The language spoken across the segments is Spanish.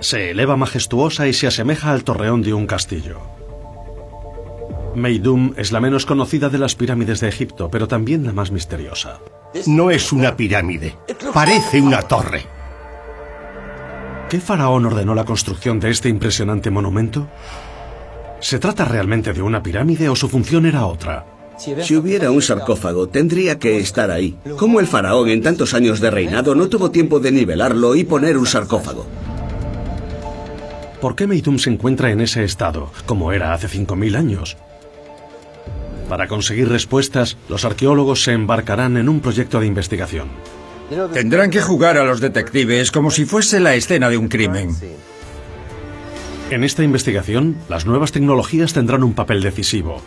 Se eleva majestuosa y se asemeja al torreón de un castillo. Meidum es la menos conocida de las pirámides de Egipto, pero también la más misteriosa. No es una pirámide, parece una torre. ¿Qué faraón ordenó la construcción de este impresionante monumento? ¿Se trata realmente de una pirámide o su función era otra? Si hubiera un sarcófago, tendría que estar ahí. ¿Cómo el faraón en tantos años de reinado no tuvo tiempo de nivelarlo y poner un sarcófago? ¿Por qué Meidum se encuentra en ese estado, como era hace 5.000 años? Para conseguir respuestas, los arqueólogos se embarcarán en un proyecto de investigación. Tendrán que jugar a los detectives como si fuese la escena de un crimen. En esta investigación, las nuevas tecnologías tendrán un papel decisivo,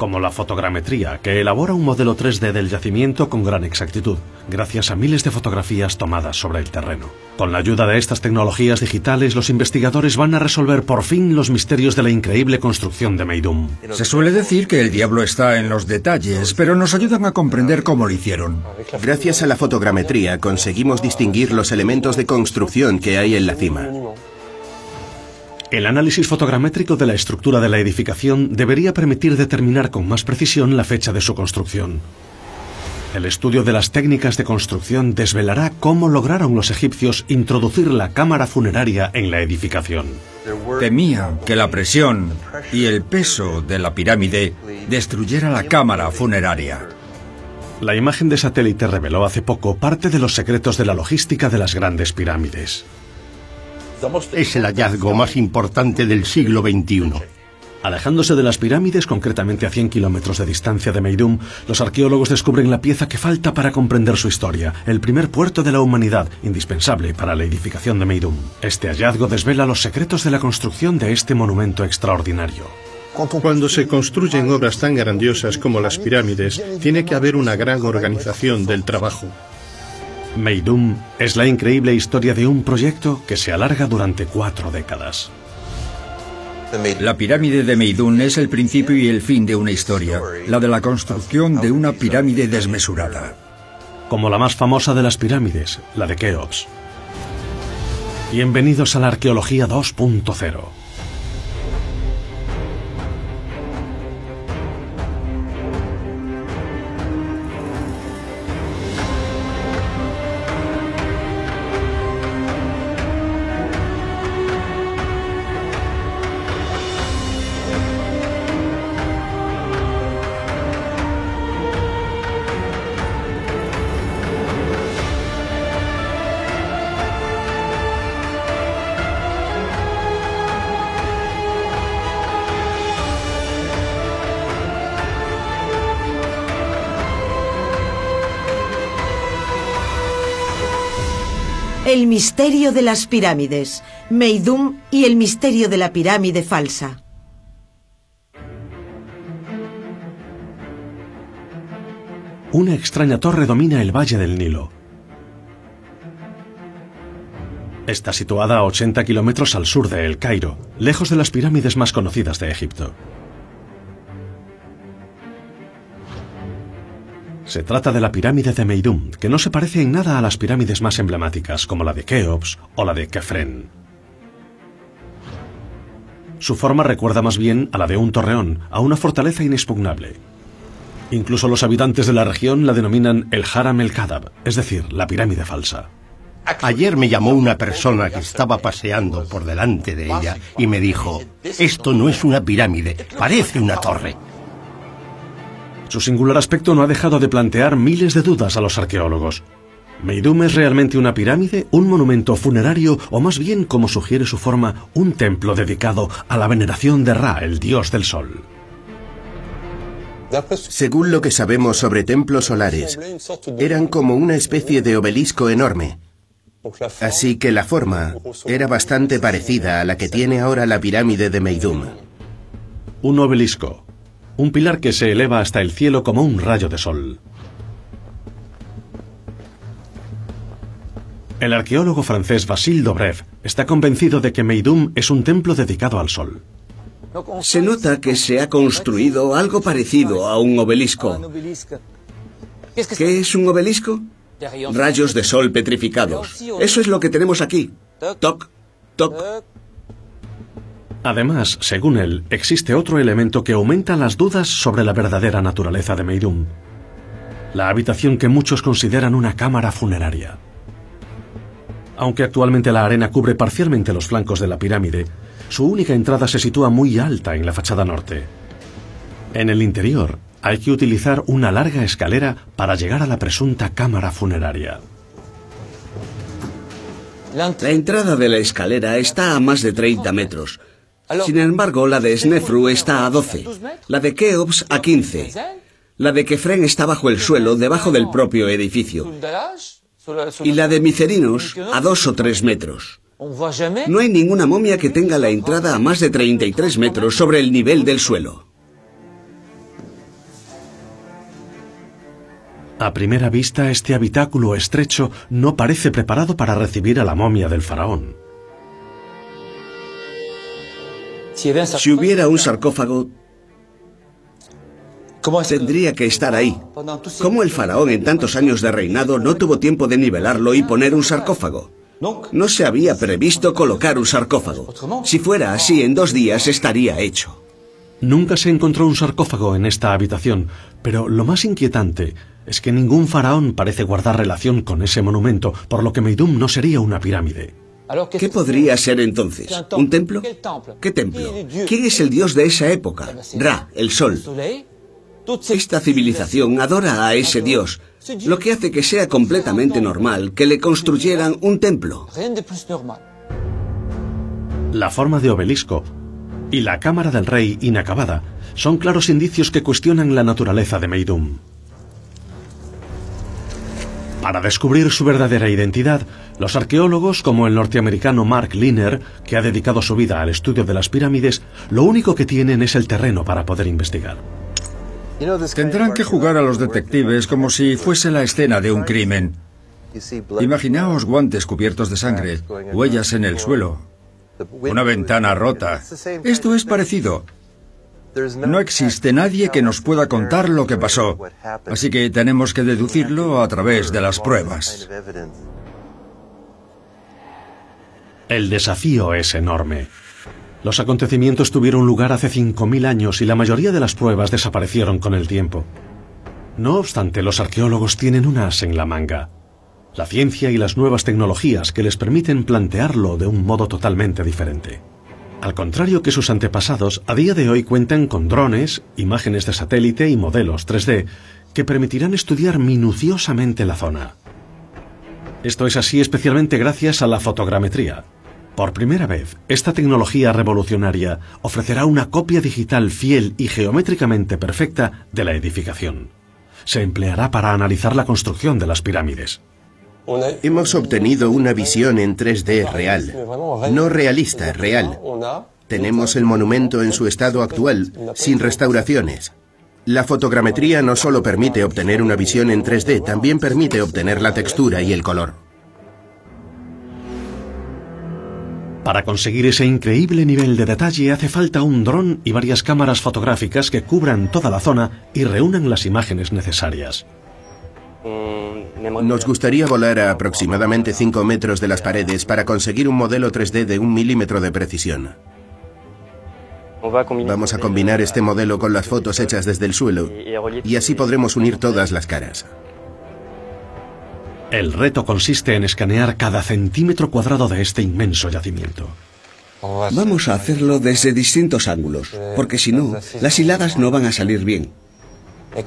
como la fotogrametría, que elabora un modelo 3D del yacimiento con gran exactitud, gracias a miles de fotografías tomadas sobre el terreno. Con la ayuda de estas tecnologías digitales, los investigadores van a resolver por fin los misterios de la increíble construcción de Meidum. Se suele decir que el diablo está en los detalles, pero nos ayudan a comprender cómo lo hicieron. Gracias a la fotogrametría conseguimos distinguir los elementos de construcción que hay en la cima. El análisis fotogramétrico de la estructura de la edificación debería permitir determinar con más precisión la fecha de su construcción. El estudio de las técnicas de construcción desvelará cómo lograron los egipcios introducir la cámara funeraria en la edificación. Temía que la presión y el peso de la pirámide destruyera la cámara funeraria. La imagen de satélite reveló hace poco parte de los secretos de la logística de las grandes pirámides. Es el hallazgo más importante del siglo XXI. Alejándose de las pirámides, concretamente a 100 kilómetros de distancia de Meidum, los arqueólogos descubren la pieza que falta para comprender su historia, el primer puerto de la humanidad, indispensable para la edificación de Meidum. Este hallazgo desvela los secretos de la construcción de este monumento extraordinario. Cuando se construyen obras tan grandiosas como las pirámides, tiene que haber una gran organización del trabajo. Meidum es la increíble historia de un proyecto que se alarga durante cuatro décadas. La pirámide de Meidum es el principio y el fin de una historia, la de la construcción de una pirámide desmesurada. Como la más famosa de las pirámides, la de Keops. Bienvenidos a la Arqueología 2.0. El misterio de las pirámides, Meidum y el misterio de la pirámide falsa. Una extraña torre domina el valle del Nilo. Está situada a 80 kilómetros al sur de El Cairo, lejos de las pirámides más conocidas de Egipto. Se trata de la pirámide de Meidum, que no se parece en nada a las pirámides más emblemáticas, como la de Keops o la de Kefren. Su forma recuerda más bien a la de un torreón, a una fortaleza inexpugnable. Incluso los habitantes de la región la denominan el Haram el Kadab, es decir, la pirámide falsa. Ayer me llamó una persona que estaba paseando por delante de ella y me dijo, esto no es una pirámide, parece una torre. Su singular aspecto no ha dejado de plantear miles de dudas a los arqueólogos. ¿Meidum es realmente una pirámide, un monumento funerario o más bien, como sugiere su forma, un templo dedicado a la veneración de Ra, el dios del sol? Según lo que sabemos sobre templos solares, eran como una especie de obelisco enorme. Así que la forma era bastante parecida a la que tiene ahora la pirámide de Meidum. Un obelisco, un pilar que se eleva hasta el cielo como un rayo de sol. El arqueólogo francés Basile Dobrev está convencido de que Meidum es un templo dedicado al sol. Se nota que se ha construido algo parecido a un obelisco. ¿Qué es un obelisco? Rayos de sol petrificados. Eso es lo que tenemos aquí. Toc, toc. Además, según él, existe otro elemento que aumenta las dudas sobre la verdadera naturaleza de Meidum. La habitación que muchos consideran una cámara funeraria. Aunque actualmente la arena cubre parcialmente los flancos de la pirámide, su única entrada se sitúa muy alta en la fachada norte. En el interior hay que utilizar una larga escalera para llegar a la presunta cámara funeraria. La entrada de la escalera está a más de 30 metros. Sin embargo, la de Snefru está a 12, la de Keops a 15. La de Kefren está bajo el suelo, debajo del propio edificio. Y la de Micerinos a 2 o 3 metros. No hay ninguna momia que tenga la entrada a más de 33 metros sobre el nivel del suelo. A primera vista, este habitáculo estrecho no parece preparado para recibir a la momia del faraón. Si hubiera un sarcófago, tendría que estar ahí. ¿Cómo el faraón en tantos años de reinado no tuvo tiempo de nivelarlo y poner un sarcófago? No se había previsto colocar un sarcófago. Si fuera así, en dos días estaría hecho. Nunca se encontró un sarcófago en esta habitación, pero lo más inquietante es que ningún faraón parece guardar relación con ese monumento, por lo que Meidum no sería una pirámide. ¿Qué podría ser entonces? ¿Un templo? ¿Qué templo? ¿Quién es el dios de esa época? Ra, el sol. Esta civilización adora a ese dios, lo que hace que sea completamente normal que le construyeran un templo. La forma de obelisco y la cámara del rey inacabada son claros indicios que cuestionan la naturaleza de Meidum. Para descubrir su verdadera identidad, los arqueólogos, como el norteamericano Mark Liner, que ha dedicado su vida al estudio de las pirámides, lo único que tienen es el terreno para poder investigar. Tendrán que jugar a los detectives como si fuese la escena de un crimen. Imaginaos guantes cubiertos de sangre, huellas en el suelo, una ventana rota. Esto es parecido. No existe nadie que nos pueda contar lo que pasó, así que tenemos que deducirlo a través de las pruebas. El desafío es enorme. Los acontecimientos tuvieron lugar hace 5.000 años y la mayoría de las pruebas desaparecieron con el tiempo. No obstante, los arqueólogos tienen un as en la manga. La ciencia y las nuevas tecnologías que les permiten plantearlo de un modo totalmente diferente. Al contrario que sus antepasados, a día de hoy cuentan con drones, imágenes de satélite y modelos 3D que permitirán estudiar minuciosamente la zona. Esto es así especialmente gracias a la fotogrametría, por primera vez, esta tecnología revolucionaria ofrecerá una copia digital fiel y geométricamente perfecta de la edificación. Se empleará para analizar la construcción de las pirámides. Hemos obtenido una visión en 3D real, no realista, real. Tenemos el monumento en su estado actual, sin restauraciones. La fotogrametría no solo permite obtener una visión en 3D, también permite obtener la textura y el color. Para conseguir ese increíble nivel de detalle hace falta un dron y varias cámaras fotográficas que cubran toda la zona y reúnan las imágenes necesarias. Nos gustaría volar a aproximadamente 5 metros de las paredes para conseguir un modelo 3D de un milímetro de precisión. Vamos a combinar este modelo con las fotos hechas desde el suelo y así podremos unir todas las caras. El reto consiste en escanear cada centímetro cuadrado de este inmenso yacimiento. Vamos a hacerlo desde distintos ángulos, porque si no, las hiladas no van a salir bien.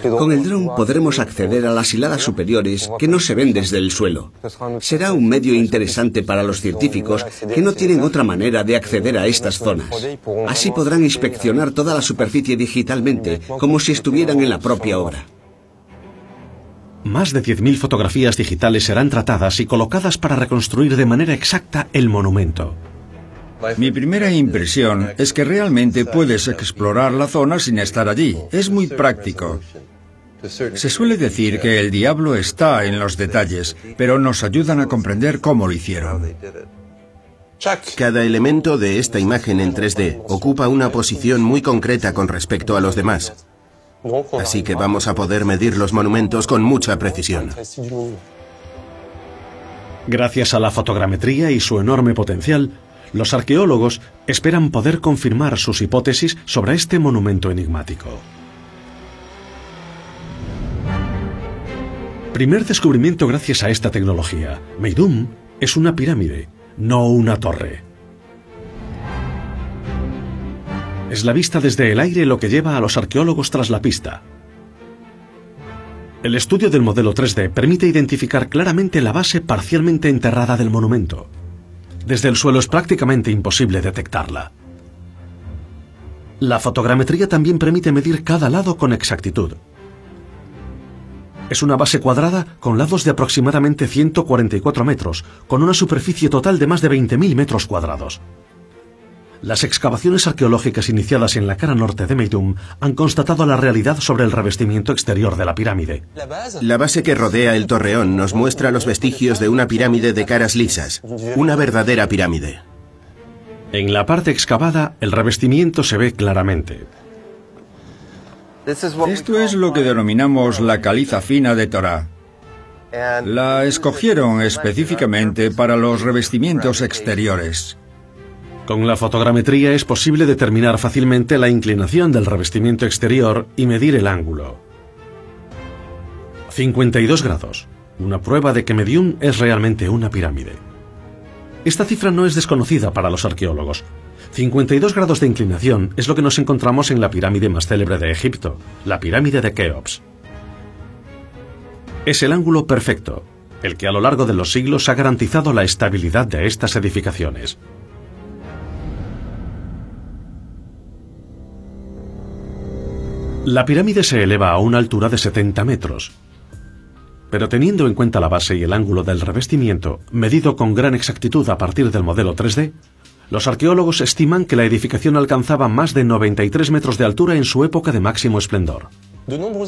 Con el dron podremos acceder a las hiladas superiores que no se ven desde el suelo. Será un medio interesante para los científicos que no tienen otra manera de acceder a estas zonas. Así podrán inspeccionar toda la superficie digitalmente, como si estuvieran en la propia obra. Más de 10.000 fotografías digitales serán tratadas y colocadas para reconstruir de manera exacta el monumento. Mi primera impresión es que realmente puedes explorar la zona sin estar allí. Es muy práctico. Se suele decir que el diablo está en los detalles, pero nos ayudan a comprender cómo lo hicieron. Cada elemento de esta imagen en 3D ocupa una posición muy concreta con respecto a los demás. Así que vamos a poder medir los monumentos con mucha precisión. Gracias a la fotogrametría y su enorme potencial, Los arqueólogos esperan poder confirmar sus hipótesis sobre este monumento enigmático. Primer descubrimiento gracias a esta tecnología. Meidum es una pirámide, no una torre. Es la vista desde el aire lo que lleva a los arqueólogos tras la pista. El estudio del modelo 3D permite identificar claramente la base parcialmente enterrada del monumento. Desde el suelo es prácticamente imposible detectarla. La fotogrametría también permite medir cada lado con exactitud. Es una base cuadrada con lados de aproximadamente 144 metros, con una superficie total de más de 20.000 metros cuadrados. Las excavaciones arqueológicas iniciadas en la cara norte de Meidum han constatado la realidad sobre el revestimiento exterior de la pirámide. La base que rodea el torreón nos muestra los vestigios de una pirámide de caras lisas, una verdadera pirámide. En la parte excavada, el revestimiento se ve claramente. Esto es lo que denominamos la caliza fina de Torah. La escogieron específicamente para los revestimientos exteriores. Con la fotogrametría es posible determinar fácilmente la inclinación del revestimiento exterior y medir el ángulo. 52 grados. Una prueba de que Medium es realmente una pirámide. Esta cifra no es desconocida para los arqueólogos. 52 grados de inclinación es lo que nos encontramos en la pirámide más célebre de Egipto, la pirámide de Keops. Es el ángulo perfecto, el que a lo largo de los siglos ha garantizado la estabilidad de estas edificaciones. La pirámide se eleva a una altura de 70 metros. Pero teniendo en cuenta la base y el ángulo del revestimiento, medido con gran exactitud a partir del modelo 3D, los arqueólogos estiman que la edificación alcanzaba más de 93 metros de altura en su época de máximo esplendor.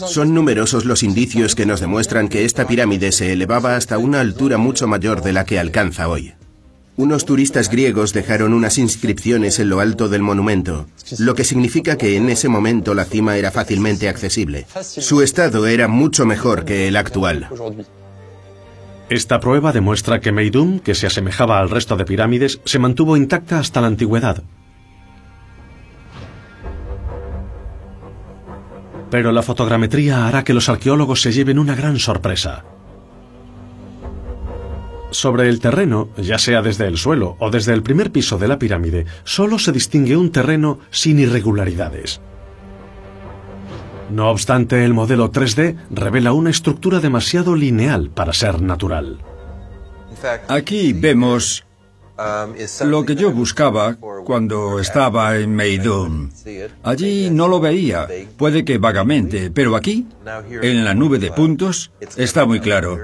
Son numerosos los indicios que nos demuestran que esta pirámide se elevaba hasta una altura mucho mayor de la que alcanza hoy. Unos turistas griegos dejaron unas inscripciones en lo alto del monumento, lo que significa que en ese momento la cima era fácilmente accesible. Su estado era mucho mejor que el actual. Esta prueba demuestra que Meidum, que se asemejaba al resto de pirámides, se mantuvo intacta hasta la antigüedad. Pero la fotogrametría hará que los arqueólogos se lleven una gran sorpresa. Sobre el terreno, ya sea desde el suelo o desde el primer piso de la pirámide, solo se distingue un terreno sin irregularidades. No obstante, el modelo 3D revela una estructura demasiado lineal para ser natural. Aquí vemos lo que yo buscaba cuando estaba en Meidum. Allí no lo veía, puede que vagamente, pero aquí, en la nube de puntos, está muy claro.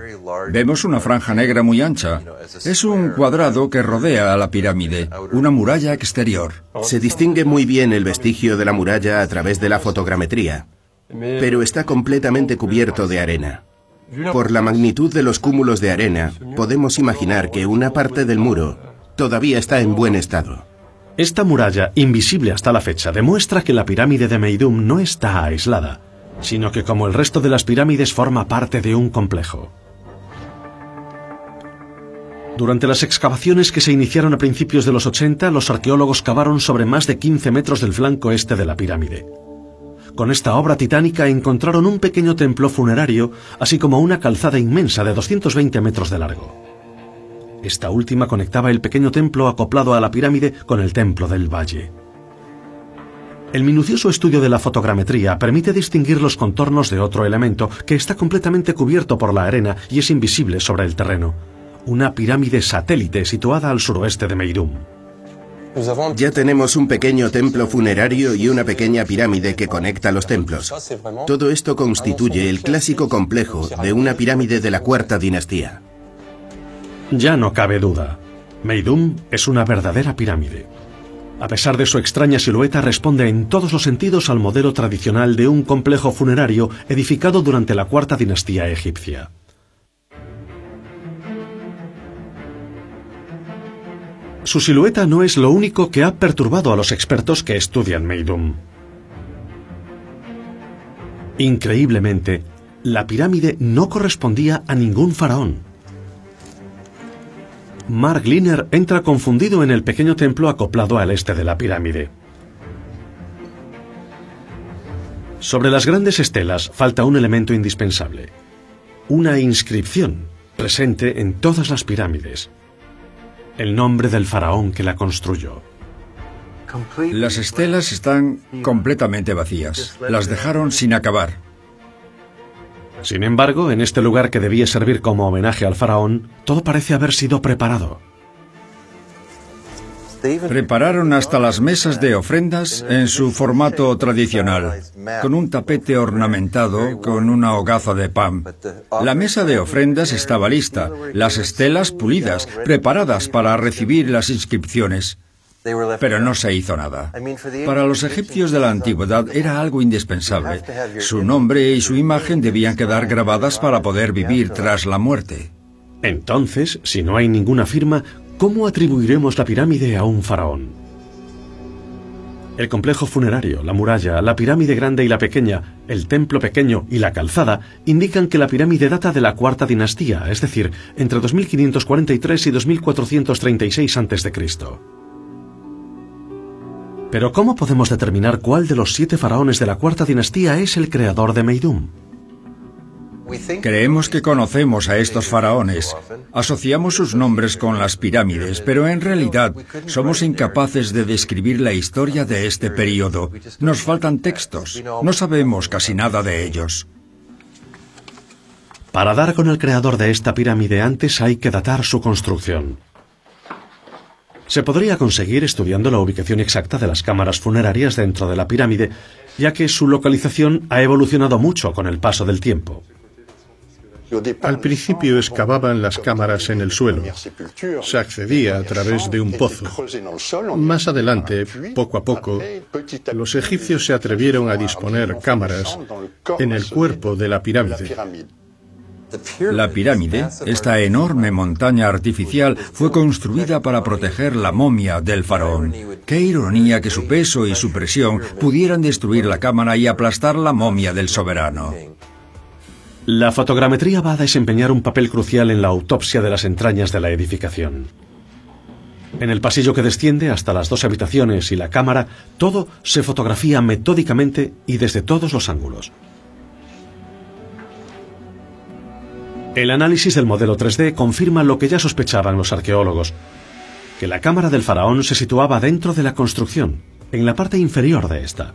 Vemos una franja negra muy ancha. Es un cuadrado que rodea a la pirámide, una muralla exterior. Se distingue muy bien el vestigio de la muralla a través de la fotogrametría, pero está completamente cubierto de arena. Por la magnitud de los cúmulos de arena, podemos imaginar que una parte del muro todavía está en buen estado. Esta muralla, invisible hasta la fecha, demuestra que la pirámide de Meidum no está aislada, sino que como el resto de las pirámides forma parte de un complejo. Durante las excavaciones que se iniciaron a principios de los 80, los arqueólogos cavaron sobre más de 15 metros del flanco este de la pirámide. Con esta obra titánica encontraron un pequeño templo funerario, así como una calzada inmensa de 220 metros de largo. Esta última conectaba el pequeño templo acoplado a la pirámide con el templo del valle. El minucioso estudio de la fotogrametría permite distinguir los contornos de otro elemento que está completamente cubierto por la arena y es invisible sobre el terreno. Una pirámide satélite situada al suroeste de Meidum. Ya tenemos un pequeño templo funerario y una pequeña pirámide que conecta los templos. Todo esto constituye el clásico complejo de una pirámide de la cuarta dinastía. Ya no cabe duda. Meidum es una verdadera pirámide. A pesar de su extraña silueta, responde en todos los sentidos al modelo tradicional de un complejo funerario edificado durante la cuarta dinastía egipcia. Su silueta no es lo único que ha perturbado a los expertos que estudian Meidum. Increíblemente, la pirámide no correspondía a ningún faraón. Mark Liner entra confundido en el pequeño templo acoplado al este de la pirámide. Sobre las grandes estelas falta un elemento indispensable. Una inscripción presente en todas las pirámides. El nombre del faraón que la construyó. Las estelas están completamente vacías. Las dejaron sin acabar. Sin embargo, en este lugar que debía servir como homenaje al faraón, todo parece haber sido preparado. Prepararon hasta las mesas de ofrendas en su formato tradicional, con un tapete ornamentado con una hogaza de pan. La mesa de ofrendas estaba lista, las estelas pulidas, preparadas para recibir las inscripciones. Pero no se hizo nada. Para los egipcios de la antigüedad era algo indispensable. Su nombre y su imagen debían quedar grabadas para poder vivir tras la muerte. Entonces, si no hay ninguna firma, ¿cómo atribuiremos la pirámide a un faraón? El complejo funerario, la muralla, la pirámide grande y la pequeña, el templo pequeño y la calzada indican que la pirámide data de la cuarta dinastía, es decir, entre 2543 y 2436 a.C. Pero ¿cómo podemos determinar cuál de los siete faraones de la cuarta dinastía es el creador de Meidum? Creemos que conocemos a estos faraones, asociamos sus nombres con las pirámides, pero en realidad somos incapaces de describir la historia de este periodo. Nos faltan textos, no sabemos casi nada de ellos. Para dar con el creador de esta pirámide antes hay que datar su construcción. Se podría conseguir estudiando la ubicación exacta de las cámaras funerarias dentro de la pirámide, ya que su localización ha evolucionado mucho con el paso del tiempo. Al principio excavaban las cámaras en el suelo. Se accedía a través de un pozo. Más adelante, poco a poco, los egipcios se atrevieron a disponer cámaras en el cuerpo de la pirámide. La pirámide, esta enorme montaña artificial, fue construida para proteger la momia del faraón. Qué ironía que su peso y su presión pudieran destruir la cámara y aplastar la momia del soberano. La fotogrametría va a desempeñar un papel crucial en la autopsia de las entrañas de la edificación. En el pasillo que desciende hasta las dos habitaciones y la cámara, todo se fotografía metódicamente y desde todos los ángulos. El análisis del modelo 3D confirma lo que ya sospechaban los arqueólogos, que la cámara del faraón se situaba dentro de la construcción, en la parte inferior de esta.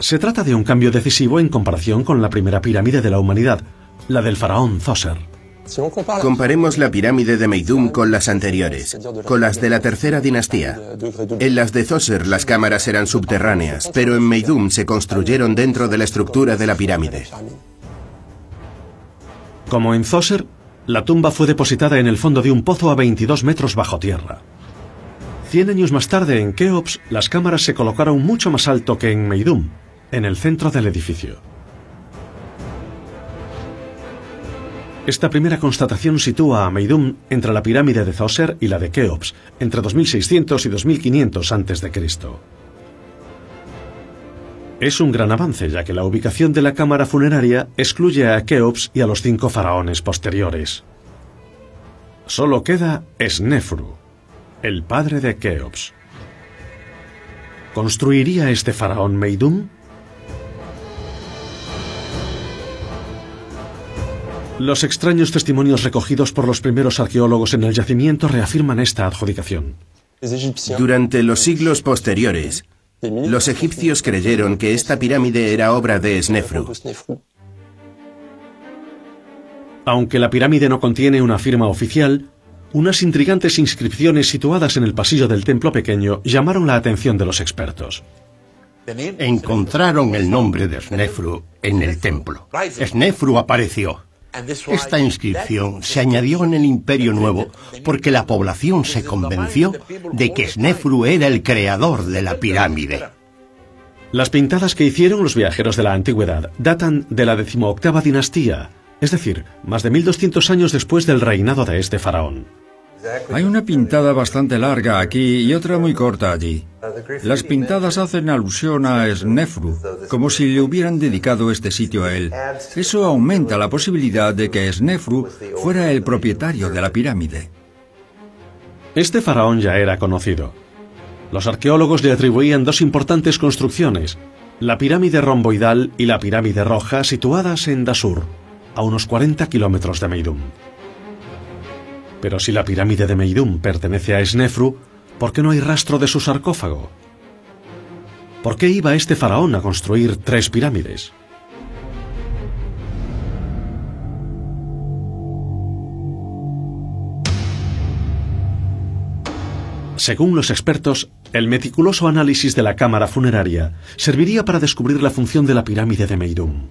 Se trata de un cambio decisivo en comparación con la primera pirámide de la humanidad, la del faraón Zoser. Comparemos la pirámide de Meidum con las anteriores, con las de la tercera dinastía. En las de Zoser las cámaras eran subterráneas, pero en Meidum se construyeron dentro de la estructura de la pirámide. Como en Zoser, la tumba fue depositada en el fondo de un pozo a 22 metros bajo tierra. Cien años más tarde, en Keops, las cámaras se colocaron mucho más alto que en Meidum, en el centro del edificio. Esta primera constatación sitúa a Meidum entre la pirámide de Zoser y la de Keops, entre 2600 y 2500 a.C. Es un gran avance, ya que la ubicación de la cámara funeraria excluye a Keops y a los cinco faraones posteriores. Solo queda Snefru, el padre de Keops. ¿Construiría este faraón Meidum? Los extraños testimonios recogidos por los primeros arqueólogos en el yacimiento reafirman esta adjudicación. Durante los siglos posteriores, los egipcios creyeron que esta pirámide era obra de Snefru. Aunque la pirámide no contiene una firma oficial, unas intrigantes inscripciones situadas en el pasillo del templo pequeño llamaron la atención de los expertos. Encontraron el nombre de Snefru en el templo. Snefru apareció. Esta inscripción se añadió en el Imperio Nuevo porque la población se convenció de que Snefru era el creador de la pirámide. Las pintadas que hicieron los viajeros de la antigüedad datan de la decimoctava dinastía, es decir, más de 1200 años después del reinado de este faraón. Hay una pintada bastante larga aquí y otra muy corta allí. Las pintadas hacen alusión a Snefru, como si le hubieran dedicado este sitio a él. Eso aumenta la posibilidad de que Snefru fuera el propietario de la pirámide. Este faraón ya era conocido. Los arqueólogos le atribuían dos importantes construcciones, la pirámide romboidal y la pirámide roja situadas en Dasur, a unos 40 kilómetros de Meidum. Pero si la pirámide de Meidum pertenece a Snefru, ¿por qué no hay rastro de su sarcófago? ¿Por qué iba este faraón a construir tres pirámides? Según los expertos, el meticuloso análisis de la cámara funeraria serviría para descubrir la función de la pirámide de Meidum.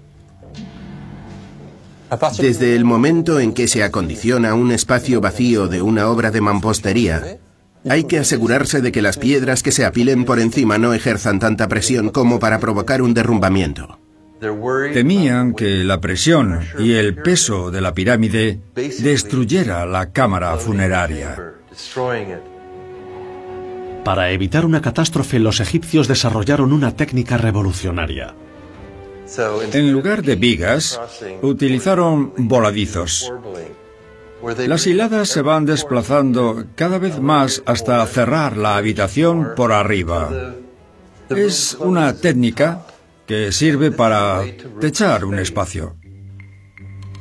Desde el momento en que se acondiciona un espacio vacío de una obra de mampostería, hay que asegurarse de que las piedras que se apilen por encima no ejerzan tanta presión como para provocar un derrumbamiento. Temían que la presión y el peso de la pirámide destruyera la cámara funeraria. Para evitar una catástrofe, los egipcios desarrollaron una técnica revolucionaria. En lugar de vigas, utilizaron voladizos. Las hiladas se van desplazando cada vez más hasta cerrar la habitación por arriba. Es una técnica que sirve para techar un espacio.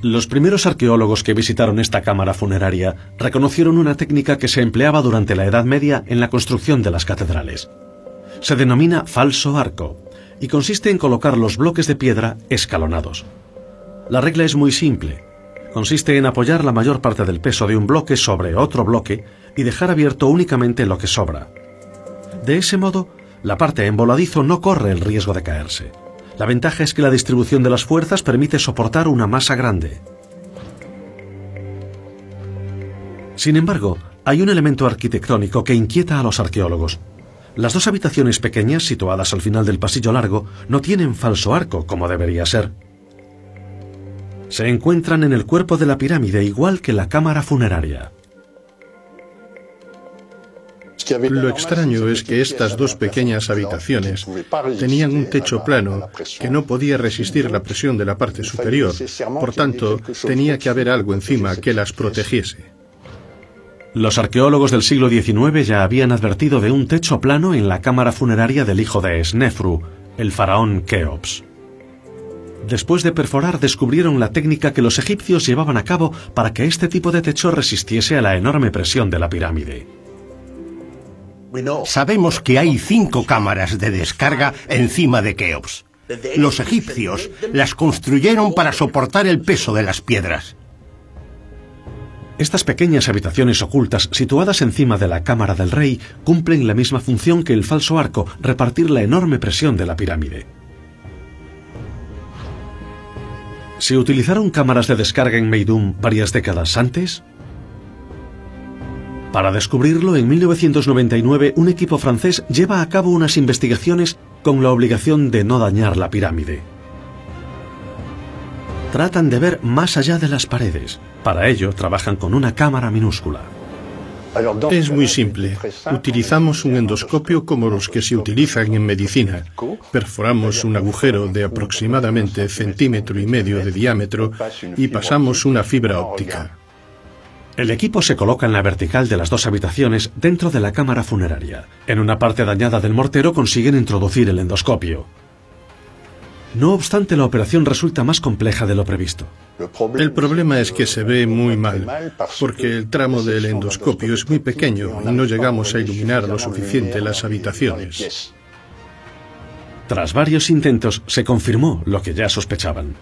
Los primeros arqueólogos que visitaron esta cámara funeraria reconocieron una técnica que se empleaba durante la Edad Media en la construcción de las catedrales. Se denomina falso arco y consiste en colocar los bloques de piedra escalonados. La regla es muy simple. Consiste en apoyar la mayor parte del peso de un bloque sobre otro bloque y dejar abierto únicamente lo que sobra. De ese modo, la parte en voladizo no corre el riesgo de caerse. La ventaja es que la distribución de las fuerzas permite soportar una masa grande. Sin embargo, hay un elemento arquitectónico que inquieta a los arqueólogos. Las dos habitaciones pequeñas, situadas al final del pasillo largo, no tienen falso arco, como debería ser. Se encuentran en el cuerpo de la pirámide, igual que la cámara funeraria. Lo extraño es que estas dos pequeñas habitaciones tenían un techo plano que no podía resistir la presión de la parte superior. Por tanto, tenía que haber algo encima que las protegiese. Los arqueólogos del siglo XIX ya habían advertido de un techo plano en la cámara funeraria del hijo de Snefru, el faraón Keops. Después de perforar descubrieron la técnica que los egipcios llevaban a cabo para que este tipo de techo resistiese a la enorme presión de la pirámide. Sabemos que hay cinco cámaras de descarga encima de Keops. Los egipcios las construyeron para soportar el peso de las piedras. Estas pequeñas habitaciones ocultas, situadas encima de la cámara del rey, cumplen la misma función que el falso arco, repartir la enorme presión de la pirámide. ¿Se utilizaron cámaras de descarga en Meidum varias décadas antes? Para descubrirlo, en 1999 un equipo francés lleva a cabo unas investigaciones con la obligación de no dañar la pirámide. Tratan de ver más allá de las paredes. Para ello, trabajan con una cámara minúscula. Es muy simple. Utilizamos un endoscopio como los que se utilizan en medicina. Perforamos un agujero de aproximadamente centímetro y medio de diámetro y pasamos una fibra óptica. El equipo se coloca en la vertical de las dos habitaciones dentro de la cámara funeraria. En una parte dañada del mortero consiguen introducir el endoscopio. No obstante, la operación resulta más compleja de lo previsto. El problema es que se ve muy mal, porque el tramo del endoscopio es muy pequeño y no llegamos a iluminar lo suficiente las habitaciones. Tras varios intentos, se confirmó lo que ya sospechaban.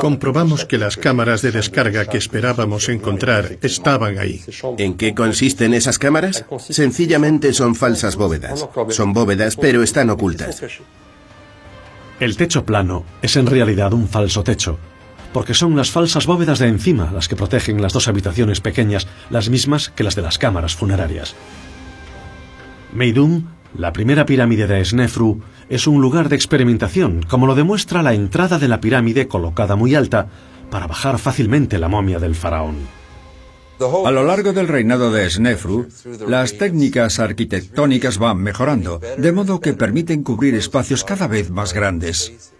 Comprobamos que las cámaras de descarga que esperábamos encontrar estaban ahí. ¿En qué consisten esas cámaras? Sencillamente son falsas bóvedas. Son bóvedas, pero están ocultas. El techo plano es en realidad un falso techo, porque son las falsas bóvedas de encima las que protegen las dos habitaciones pequeñas, las mismas que las de las cámaras funerarias. Meidum, la primera pirámide de Snefru, es un lugar de experimentación, como lo demuestra la entrada de la pirámide colocada muy alta para bajar fácilmente la momia del faraón. A lo largo del reinado de Snefru, las técnicas arquitectónicas van mejorando, de modo que permiten cubrir espacios cada vez más grandes.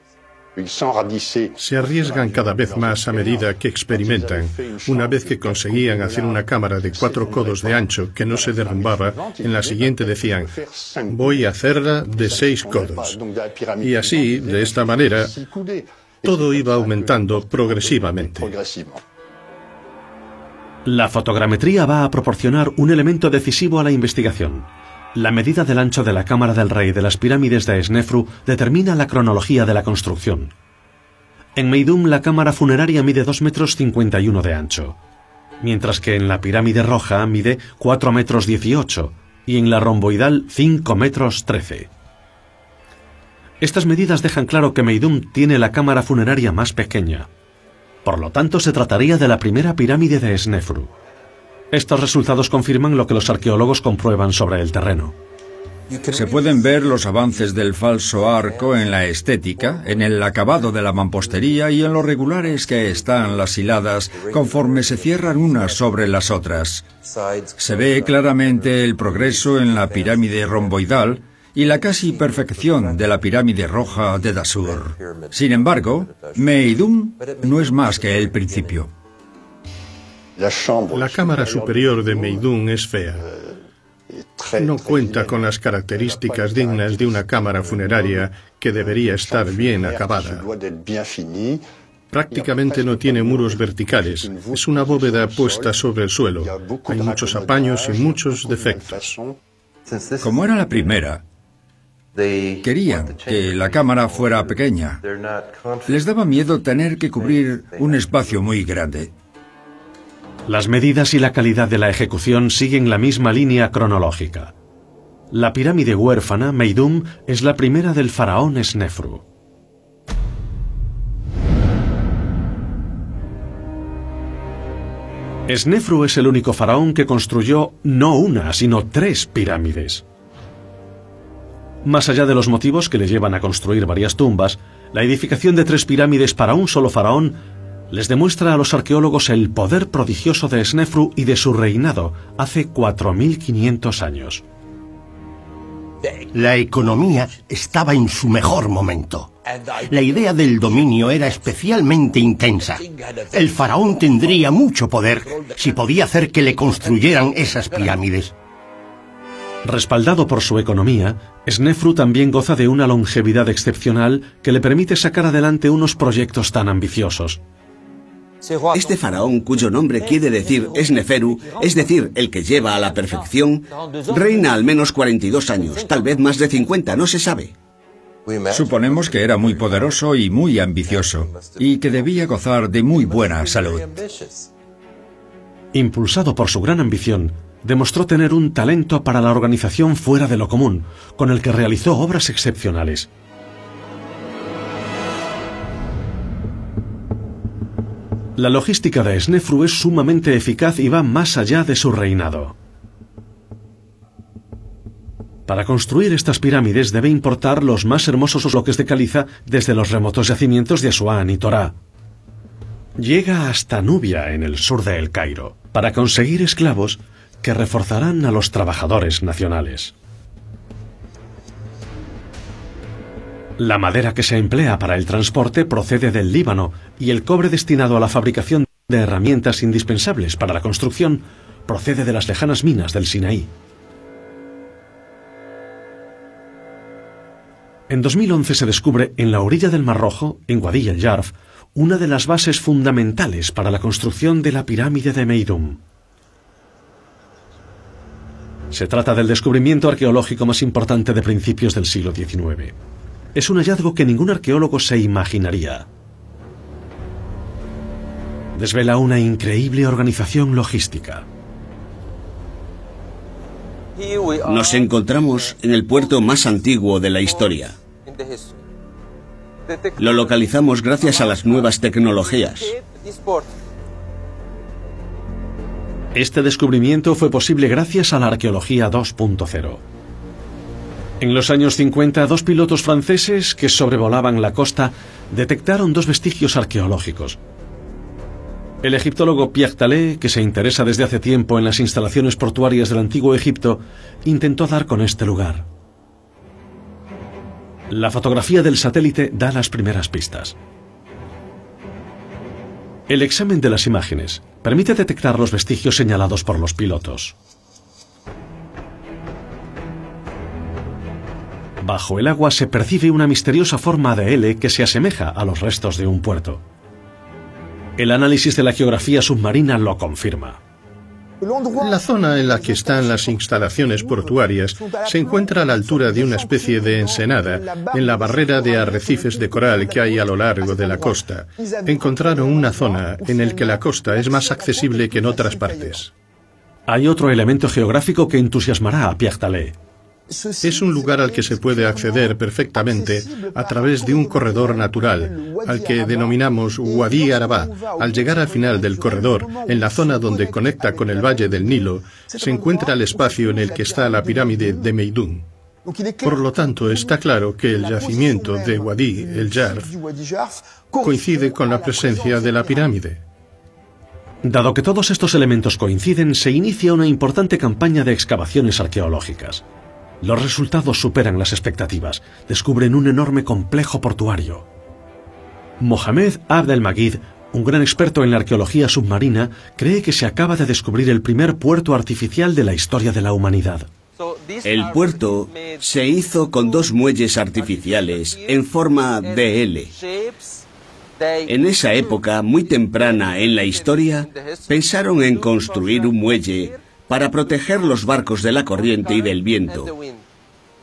Se arriesgan cada vez más a medida que experimentan. Una vez que conseguían hacer una cámara de cuatro codos de ancho que no se derrumbaba, en la siguiente decían, voy a hacerla de seis codos. Y así, de esta manera, todo iba aumentando progresivamente. La fotogrametría va a proporcionar un elemento decisivo a la investigación. La medida del ancho de la cámara del rey de las pirámides de Snefru determina la cronología de la construcción. En Meidum la cámara funeraria mide 2 metros 51 de ancho, mientras que en la pirámide roja mide 4 metros 18 y en la romboidal 5 metros 13. Estas medidas dejan claro que Meidum tiene la cámara funeraria más pequeña. Por lo tanto, se trataría de la primera pirámide de Snefru. Estos resultados confirman lo que los arqueólogos comprueban sobre el terreno. Se pueden ver los avances del falso arco en la estética, en el acabado de la mampostería y en lo regulares que están las hiladas conforme se cierran unas sobre las otras. Se ve claramente el progreso en la pirámide romboidal y la casi perfección de la pirámide roja de Dasur. Sin embargo, Meidum no es más que el principio. La cámara superior de Meidum es fea. No cuenta con las características dignas de una cámara funeraria que debería estar bien acabada. Prácticamente no tiene muros verticales. Es una bóveda puesta sobre el suelo. Hay muchos apaños y muchos defectos. Como era la primera, querían que la cámara fuera pequeña. Les daba miedo tener que cubrir un espacio muy grande. Las medidas y la calidad de la ejecución siguen la misma línea cronológica. La pirámide huérfana, Meidum, es la primera del faraón Snefru. Snefru es el único faraón que construyó no una, sino tres pirámides. Más allá de los motivos que le llevan a construir varias tumbas, la edificación de tres pirámides para un solo faraón les demuestra a los arqueólogos el poder prodigioso de Snefru y de su reinado hace 4.500 años. La economía estaba en su mejor momento. La idea del dominio era especialmente intensa. El faraón tendría mucho poder si podía hacer que le construyeran esas pirámides. Respaldado por su economía, Snefru también goza de una longevidad excepcional que le permite sacar adelante unos proyectos tan ambiciosos. Este faraón, cuyo nombre quiere decir Esneferu, es decir, el que lleva a la perfección, reina al menos 42 años, tal vez más de 50, no se sabe. Suponemos que era muy poderoso y muy ambicioso, y que debía gozar de muy buena salud. Impulsado por su gran ambición, demostró tener un talento para la organización fuera de lo común, con el que realizó obras excepcionales. La logística de Snefru es sumamente eficaz y va más allá de su reinado. Para construir estas pirámides debe importar los más hermosos bloques de caliza desde los remotos yacimientos de Asuán y Torá. Llega hasta Nubia, en el sur de El Cairo, para conseguir esclavos que reforzarán a los trabajadores nacionales. La madera que se emplea para el transporte procede del Líbano y el cobre destinado a la fabricación de herramientas indispensables para la construcción procede de las lejanas minas del Sinaí. En 2011 se descubre en la orilla del Mar Rojo, en Wadi el Yarf, una de las bases fundamentales para la construcción de la pirámide de Meidum. Se trata del descubrimiento arqueológico más importante de principios del siglo XIX. Es un hallazgo que ningún arqueólogo se imaginaría. Desvela una increíble organización logística. Nos encontramos en el puerto más antiguo de la historia. Lo localizamos gracias a las nuevas tecnologías. Este descubrimiento fue posible gracias a la arqueología 2.0. En los años 50, dos pilotos franceses que sobrevolaban la costa detectaron dos vestigios arqueológicos. El egiptólogo Pierre Talé, que se interesa desde hace tiempo en las instalaciones portuarias del antiguo Egipto, intentó dar con este lugar. La fotografía del satélite da las primeras pistas. El examen de las imágenes permite detectar los vestigios señalados por los pilotos. Bajo el agua se percibe una misteriosa forma de L que se asemeja a los restos de un puerto. El análisis de la geografía submarina lo confirma. La zona en la que están las instalaciones portuarias se encuentra a la altura de una especie de ensenada, en la barrera de arrecifes de coral que hay a lo largo de la costa. Encontraron una zona en la que la costa es más accesible que en otras partes. Hay otro elemento geográfico que entusiasmará a Pierre. Es un lugar al que se puede acceder perfectamente a través de un corredor natural, al que denominamos Wadi Arabá. Al llegar al final del corredor, en la zona donde conecta con el valle del Nilo, se encuentra el espacio en el que está la pirámide de Meidún. Por lo tanto, está claro que el yacimiento de Wadi el Jarf coincide con la presencia de la pirámide. Dado que todos estos elementos coinciden, se inicia una importante campaña de excavaciones arqueológicas. Los resultados superan las expectativas. Descubren un enorme complejo portuario. Mohamed Abd el-Magid, un gran experto en la arqueología submarina, cree que se acaba de descubrir el primer puerto artificial de la historia de la humanidad. El puerto se hizo con dos muelles artificiales en forma de L. En esa época, muy temprana en la historia, pensaron en construir un muelle para proteger los barcos de la corriente y del viento.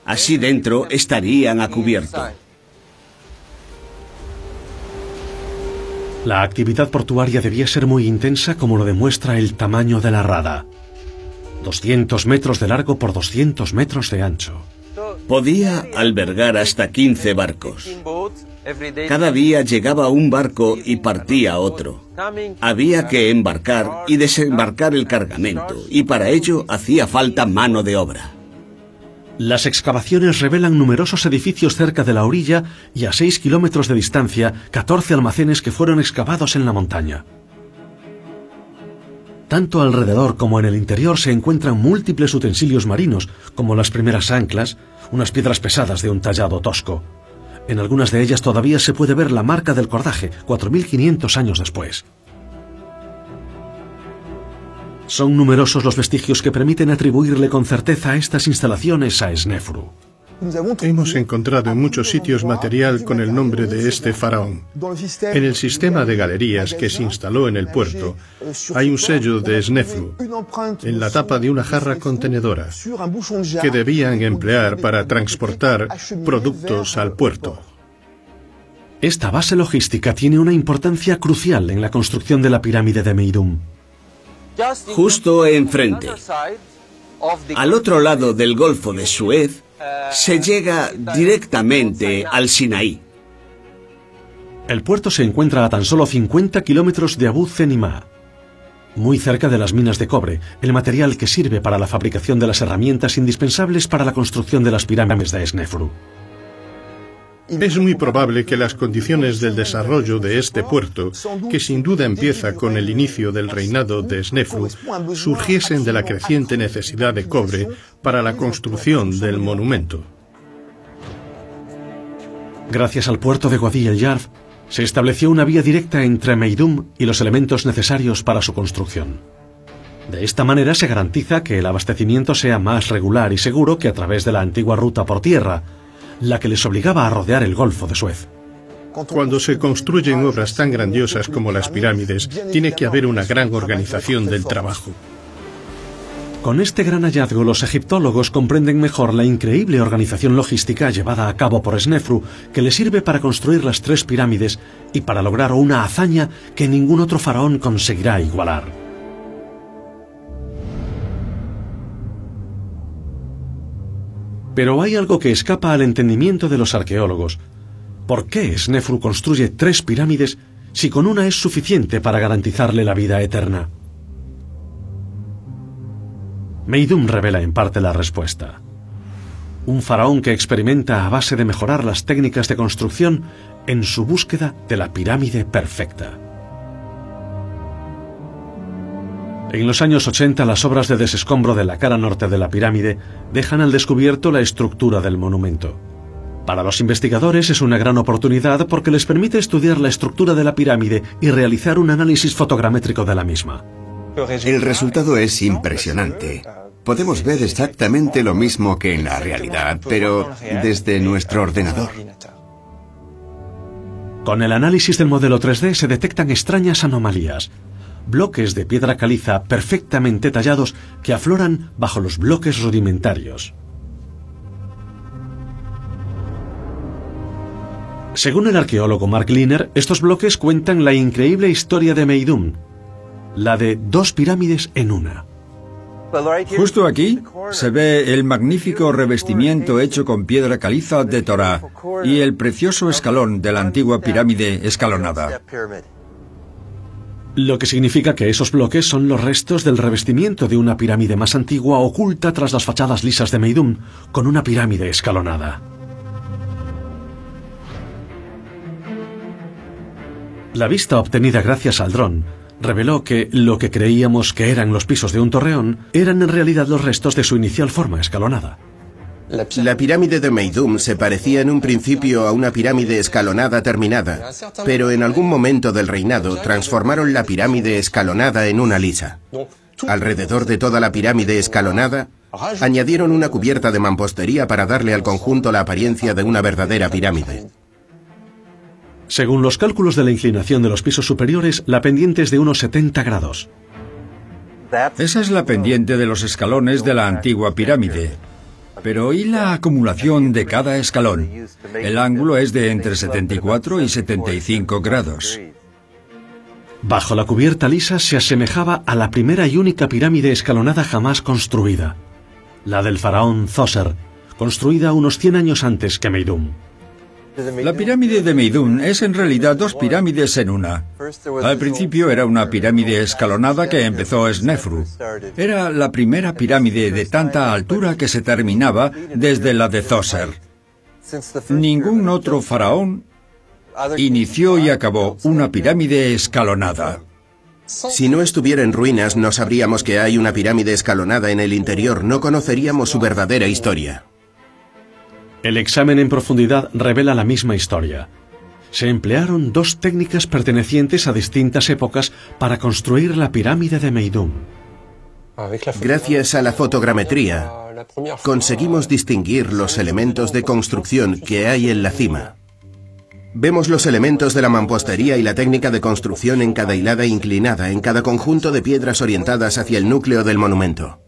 Así dentro estarían a cubierto. La actividad portuaria debía ser muy intensa como lo demuestra el tamaño de la rada. 200 metros de largo por 200 metros de ancho. Podía albergar hasta 15 barcos. Cada día llegaba un barco y partía otro. Había que embarcar y desembarcar el cargamento, y para ello hacía falta mano de obra. Las excavaciones revelan numerosos edificios cerca de la orilla y a 6 kilómetros de distancia, 14 almacenes que fueron excavados en la montaña. Tanto alrededor como en el interior se encuentran múltiples utensilios marinos, como las primeras anclas, unas piedras pesadas de un tallado tosco. En algunas de ellas todavía se puede ver la marca del cordaje, 4.500 años después. Son numerosos los vestigios que permiten atribuirle con certeza a estas instalaciones a Snefru. Hemos encontrado en muchos sitios material con el nombre de este faraón. En el sistema de galerías que se instaló en el puerto hay un sello de Snefru en la tapa de una jarra contenedora que debían emplear para transportar productos al puerto. Esta base logística tiene una importancia crucial en la construcción de la pirámide de Meidum. Justo enfrente, al otro lado del Golfo de Suez, se llega directamente al Sinaí. El puerto se encuentra a tan solo 50 kilómetros de Abu Zenimá, muy cerca de las minas de cobre, el material que sirve para la fabricación de las herramientas indispensables para la construcción de las pirámides de Snefru. Es muy probable que las condiciones del desarrollo de este puerto, que sin duda empieza con el inicio del reinado de Snefru, surgiesen de la creciente necesidad de cobre para la construcción del monumento. Gracias al puerto de Wadi el Yarf, se estableció una vía directa entre Meidum y los elementos necesarios para su construcción. De esta manera se garantiza que el abastecimiento sea más regular y seguro que a través de la antigua ruta por tierra, la que les obligaba a rodear el Golfo de Suez. Cuando se construyen obras tan grandiosas como las pirámides, tiene que haber una gran organización del trabajo. Con este gran hallazgo, los egiptólogos comprenden mejor la increíble organización logística llevada a cabo por Snefru, que le sirve para construir las tres pirámides y para lograr una hazaña que ningún otro faraón conseguirá igualar. Pero hay algo que escapa al entendimiento de los arqueólogos. ¿Por qué Snefru construye tres pirámides si con una es suficiente para garantizarle la vida eterna? Meidum revela en parte la respuesta. Un faraón que experimenta a base de mejorar las técnicas de construcción en su búsqueda de la pirámide perfecta. En los años 80 las obras de desescombro de la cara norte de la pirámide dejan al descubierto la estructura del monumento. Para los investigadores es una gran oportunidad porque les permite estudiar la estructura de la pirámide y realizar un análisis fotogramétrico de la misma. El resultado es impresionante. Podemos ver exactamente lo mismo que en la realidad, pero desde nuestro ordenador. Con el análisis del modelo 3D se detectan extrañas anomalías, bloques de piedra caliza perfectamente tallados que afloran bajo los bloques rudimentarios. Según el arqueólogo Mark Liner, estos bloques cuentan la increíble historia de Meidum, la de dos pirámides en una. Justo aquí se ve el magnífico revestimiento hecho con piedra caliza de Torah y el precioso escalón de la antigua pirámide escalonada. Lo que significa que esos bloques son los restos del revestimiento de una pirámide más antigua oculta tras las fachadas lisas de Meidum, con una pirámide escalonada. La vista obtenida gracias al dron reveló que lo que creíamos que eran los pisos de un torreón eran en realidad los restos de su inicial forma escalonada. La pirámide de Meidum se parecía en un principio a una pirámide escalonada terminada, pero en algún momento del reinado transformaron la pirámide escalonada en una lisa. Alrededor de toda la pirámide escalonada, añadieron una cubierta de mampostería para darle al conjunto la apariencia de una verdadera pirámide. Según los cálculos de la inclinación de los pisos superiores, la pendiente es de unos 70 grados. Esa es la pendiente de los escalones de la antigua pirámide. Pero ¿y la acumulación de cada escalón? El ángulo es de entre 74 y 75 grados. Bajo la cubierta lisa se asemejaba a la primera y única pirámide escalonada jamás construida, la del faraón Zoser, construida unos 100 años antes que Meidum. La pirámide de Meidum es en realidad dos pirámides en una. Al principio era una pirámide escalonada que empezó Snefru. Era la primera pirámide de tanta altura que se terminaba desde la de Zoser. Ningún otro faraón inició y acabó una pirámide escalonada. Si no estuviera en ruinas, no sabríamos que hay una pirámide escalonada en el interior, no conoceríamos su verdadera historia. El examen en profundidad revela la misma historia. Se emplearon dos técnicas pertenecientes a distintas épocas para construir la pirámide de Meidum. Gracias a la fotogrametría, conseguimos distinguir los elementos de construcción que hay en la cima. Vemos los elementos de la mampostería y la técnica de construcción en cada hilada inclinada, en cada conjunto de piedras orientadas hacia el núcleo del monumento.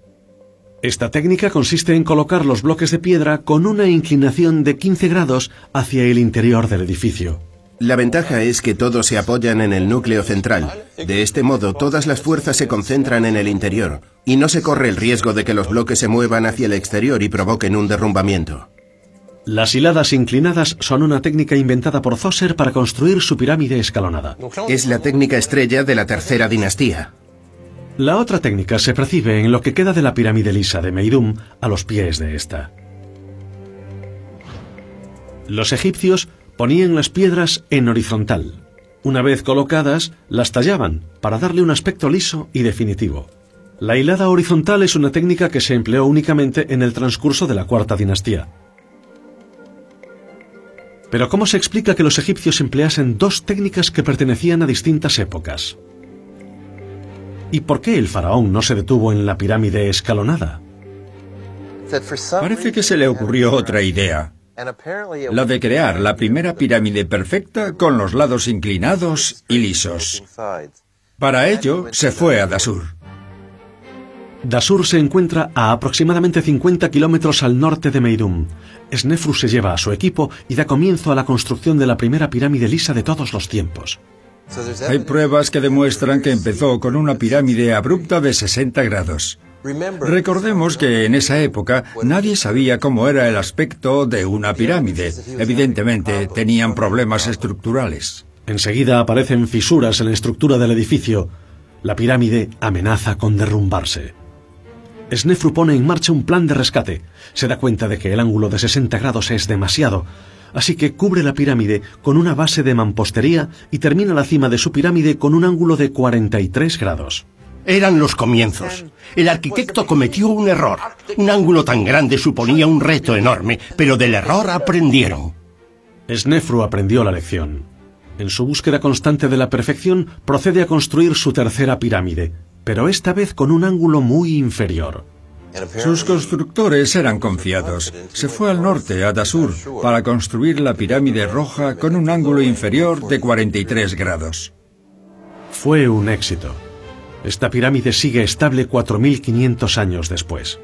Esta técnica consiste en colocar los bloques de piedra con una inclinación de 15 grados hacia el interior del edificio. La ventaja es que todos se apoyan en el núcleo central. De este modo, todas las fuerzas se concentran en el interior y no se corre el riesgo de que los bloques se muevan hacia el exterior y provoquen un derrumbamiento. Las hiladas inclinadas son una técnica inventada por Zoser para construir su pirámide escalonada. Es la técnica estrella de la tercera dinastía. La otra técnica se percibe en lo que queda de la pirámide lisa de Meidum a los pies de esta. Los egipcios ponían las piedras en horizontal. Una vez colocadas, las tallaban para darle un aspecto liso y definitivo. La hilada horizontal es una técnica que se empleó únicamente en el transcurso de la cuarta dinastía. Pero ¿cómo se explica que los egipcios empleasen dos técnicas que pertenecían a distintas épocas? ¿Y por qué el faraón no se detuvo en la pirámide escalonada? Parece que se le ocurrió otra idea, la de crear la primera pirámide perfecta con los lados inclinados y lisos. Para ello se fue a Dasur. Dasur se encuentra a aproximadamente 50 kilómetros al norte de Meidum. Snefru se lleva a su equipo y da comienzo a la construcción de la primera pirámide lisa de todos los tiempos. Hay pruebas que demuestran que empezó con una pirámide abrupta de 60 grados. Recordemos que en esa época nadie sabía cómo era el aspecto de una pirámide. Evidentemente tenían problemas estructurales. Enseguida aparecen fisuras en la estructura del edificio. La pirámide amenaza con derrumbarse. Snefru pone en marcha un plan de rescate. Se da cuenta de que el ángulo de 60 grados es demasiado, así que cubre la pirámide con una base de mampostería y termina la cima de su pirámide con un ángulo de 43 grados. Eran los comienzos. El arquitecto cometió un error. Un ángulo tan grande suponía un reto enorme, pero del error aprendieron. Snefru aprendió la lección. En su búsqueda constante de la perfección, procede a construir su tercera pirámide, pero esta vez con un ángulo muy inferior. Sus constructores eran confiados. Se fue al norte, a Dasur, para construir la pirámide roja con un ángulo inferior de 43 grados. Fue un éxito. Esta pirámide sigue estable 4.500 años después.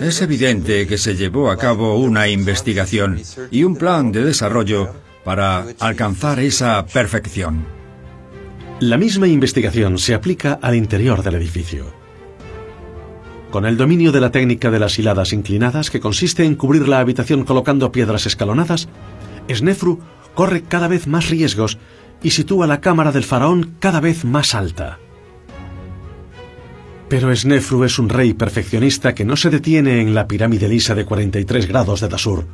Es evidente que se llevó a cabo una investigación y un plan de desarrollo para alcanzar esa perfección. La misma investigación se aplica al interior del edificio. Con el dominio de la técnica de las hiladas inclinadas, que consiste en cubrir la habitación colocando piedras escalonadas, Snefru corre cada vez más riesgos y sitúa la cámara del faraón cada vez más alta. Pero Snefru es un rey perfeccionista que no se detiene en la pirámide lisa de 43 grados de Dasur.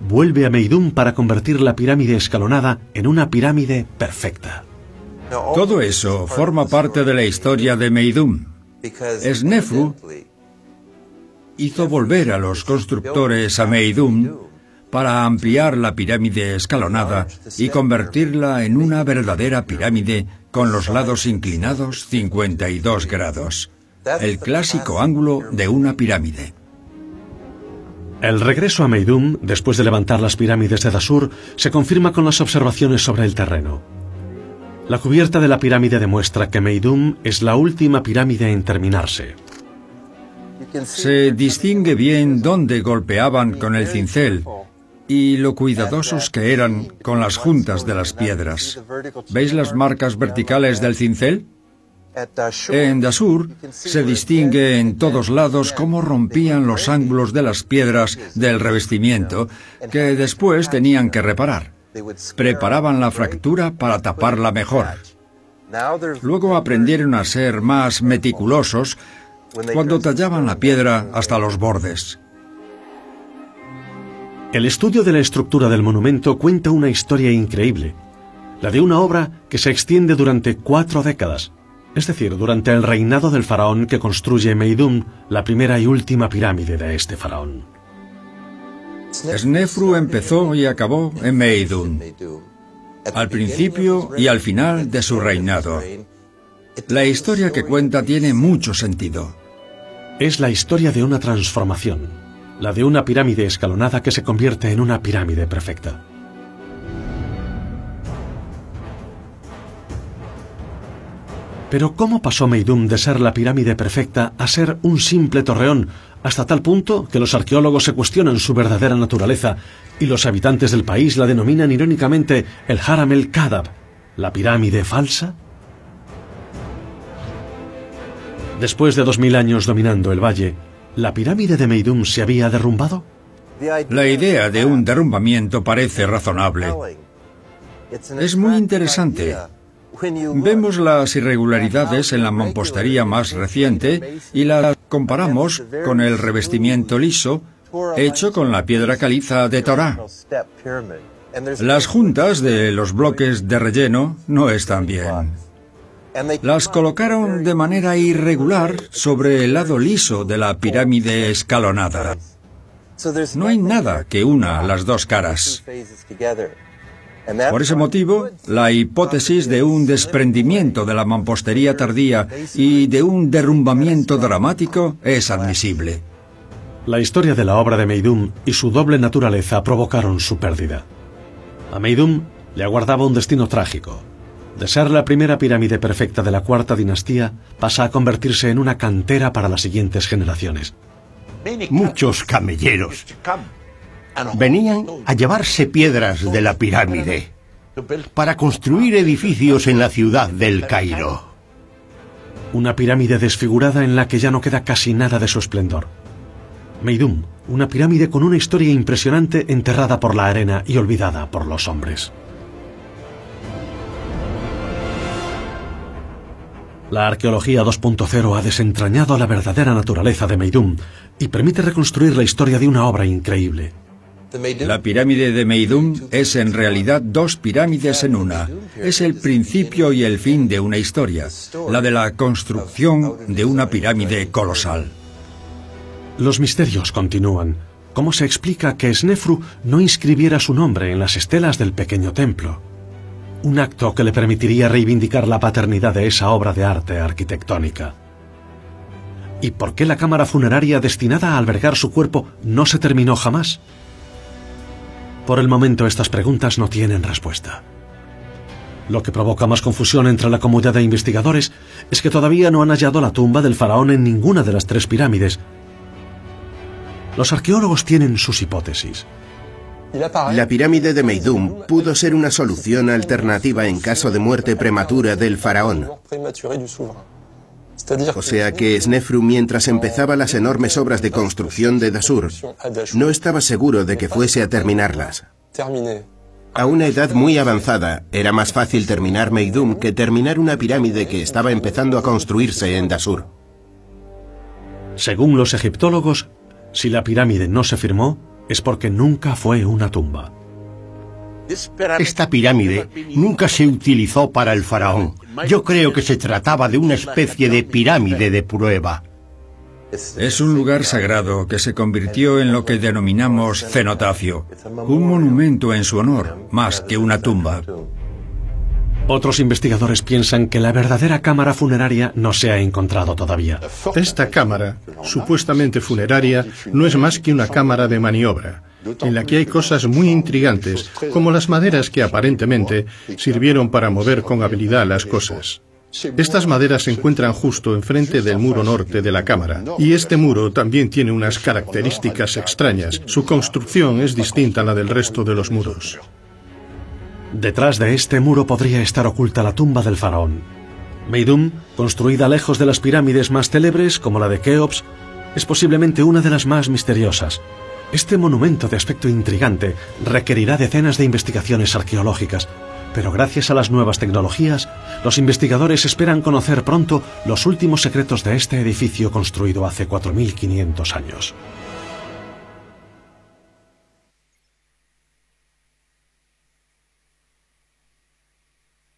Vuelve a Meidum para convertir la pirámide escalonada en una pirámide perfecta. Todo eso forma parte de la historia de Meidum. Snefru hizo volver a los constructores a Meidum para ampliar la pirámide escalonada y convertirla en una verdadera pirámide con los lados inclinados 52 grados, el clásico ángulo de una pirámide. El regreso a Meidum, después de levantar las pirámides de Dasur, se confirma con las observaciones sobre el terreno. La cubierta de la pirámide demuestra que Meidum es la última pirámide en terminarse. Se distingue bien dónde golpeaban con el cincel y lo cuidadosos que eran con las juntas de las piedras. ¿Veis las marcas verticales del cincel? En Dasur se distingue en todos lados cómo rompían los ángulos de las piedras del revestimiento que después tenían que reparar. Preparaban la fractura para taparla mejor. Luego aprendieron a ser más meticulosos cuando tallaban la piedra hasta los bordes. El estudio de la estructura del monumento cuenta una historia increíble, la de una obra que se extiende durante cuatro décadas, es decir, durante el reinado del faraón que construye Meidum, la primera y última pirámide de este faraón. Snefru empezó y acabó en Meidum, al principio y al final de su reinado. La historia que cuenta tiene mucho sentido. Es la historia de una transformación, la de una pirámide escalonada que se convierte en una pirámide perfecta. Pero ¿cómo pasó Meidum de ser la pirámide perfecta a ser un simple torreón, hasta tal punto que los arqueólogos se cuestionan su verdadera naturaleza y los habitantes del país la denominan irónicamente el Haram el Kadab, la pirámide falsa? Después de dos mil años dominando el valle, ¿La pirámide de Meidum se había derrumbado? La idea de un derrumbamiento parece razonable. Es muy interesante. Vemos las irregularidades en la mampostería más reciente y las comparamos con el revestimiento liso hecho con la piedra caliza de Torá. Las juntas de los bloques de relleno no están bien. Las colocaron de manera irregular sobre el lado liso de la pirámide escalonada. No hay nada que una las dos caras. Por ese motivo, la hipótesis de un desprendimiento de la mampostería tardía y de un derrumbamiento dramático es admisible. La historia de la obra de Meidum y su doble naturaleza provocaron su pérdida. A Meidum le aguardaba un destino trágico. De ser la primera pirámide perfecta de la cuarta dinastía, pasa a convertirse en una cantera para las siguientes generaciones. Muchos camelleros venían a llevarse piedras de la pirámide para construir edificios en la ciudad del Cairo. Una pirámide desfigurada en la que ya no queda casi nada de su esplendor. Meidum, una pirámide con una historia impresionante enterrada por la arena y olvidada por los hombres. La arqueología 2.0 ha desentrañado la verdadera naturaleza de Meidum y permite reconstruir la historia de una obra increíble. La pirámide de Meidum es en realidad dos pirámides en una. Es el principio y el fin de una historia, la de la construcción de una pirámide colosal. Los misterios continúan. ¿Cómo se explica que Snefru no inscribiera su nombre en las estelas del pequeño templo? Un acto que le permitiría reivindicar la paternidad de esa obra de arte arquitectónica. ¿Y por qué la cámara funeraria destinada a albergar su cuerpo no se terminó jamás? Por el momento estas preguntas no tienen respuesta. Lo que provoca más confusión entre la comunidad de investigadores es que todavía no han hallado la tumba del faraón en ninguna de las tres pirámides. Los arqueólogos tienen sus hipótesis. La pirámide de Meidum pudo ser una solución alternativa en caso de muerte prematura del faraón. O sea que Snefru, mientras empezaba las enormes obras de construcción de Dasur, no estaba seguro de que fuese a terminarlas. A una edad muy avanzada, era más fácil terminar Meidum que terminar una pirámide que estaba empezando a construirse en Dasur. Según los egiptólogos, si la pirámide no se firmó, es porque nunca fue una tumba. Esta pirámide nunca se utilizó para el faraón. Yo creo que se trataba de una especie de pirámide de prueba. Es un lugar sagrado que se convirtió en lo que denominamos cenotafio, un monumento en su honor, más que una tumba. Otros investigadores piensan que la verdadera cámara funeraria no se ha encontrado todavía. Esta cámara, supuestamente funeraria, no es más que una cámara de maniobra en la que hay cosas muy intrigantes, como las maderas que aparentemente sirvieron para mover con habilidad las cosas. Estas maderas se encuentran justo enfrente del muro norte de la cámara, y este muro también tiene unas características extrañas. Su construcción es distinta a la del resto de los muros. Detrás de este muro podría estar oculta la tumba del faraón. Meidum, construida lejos de las pirámides más célebres, como la de Keops, es posiblemente una de las más misteriosas. Este monumento de aspecto intrigante requerirá decenas de investigaciones arqueológicas, pero gracias a las nuevas tecnologías, los investigadores esperan conocer pronto los últimos secretos de este edificio construido hace 4.500 años.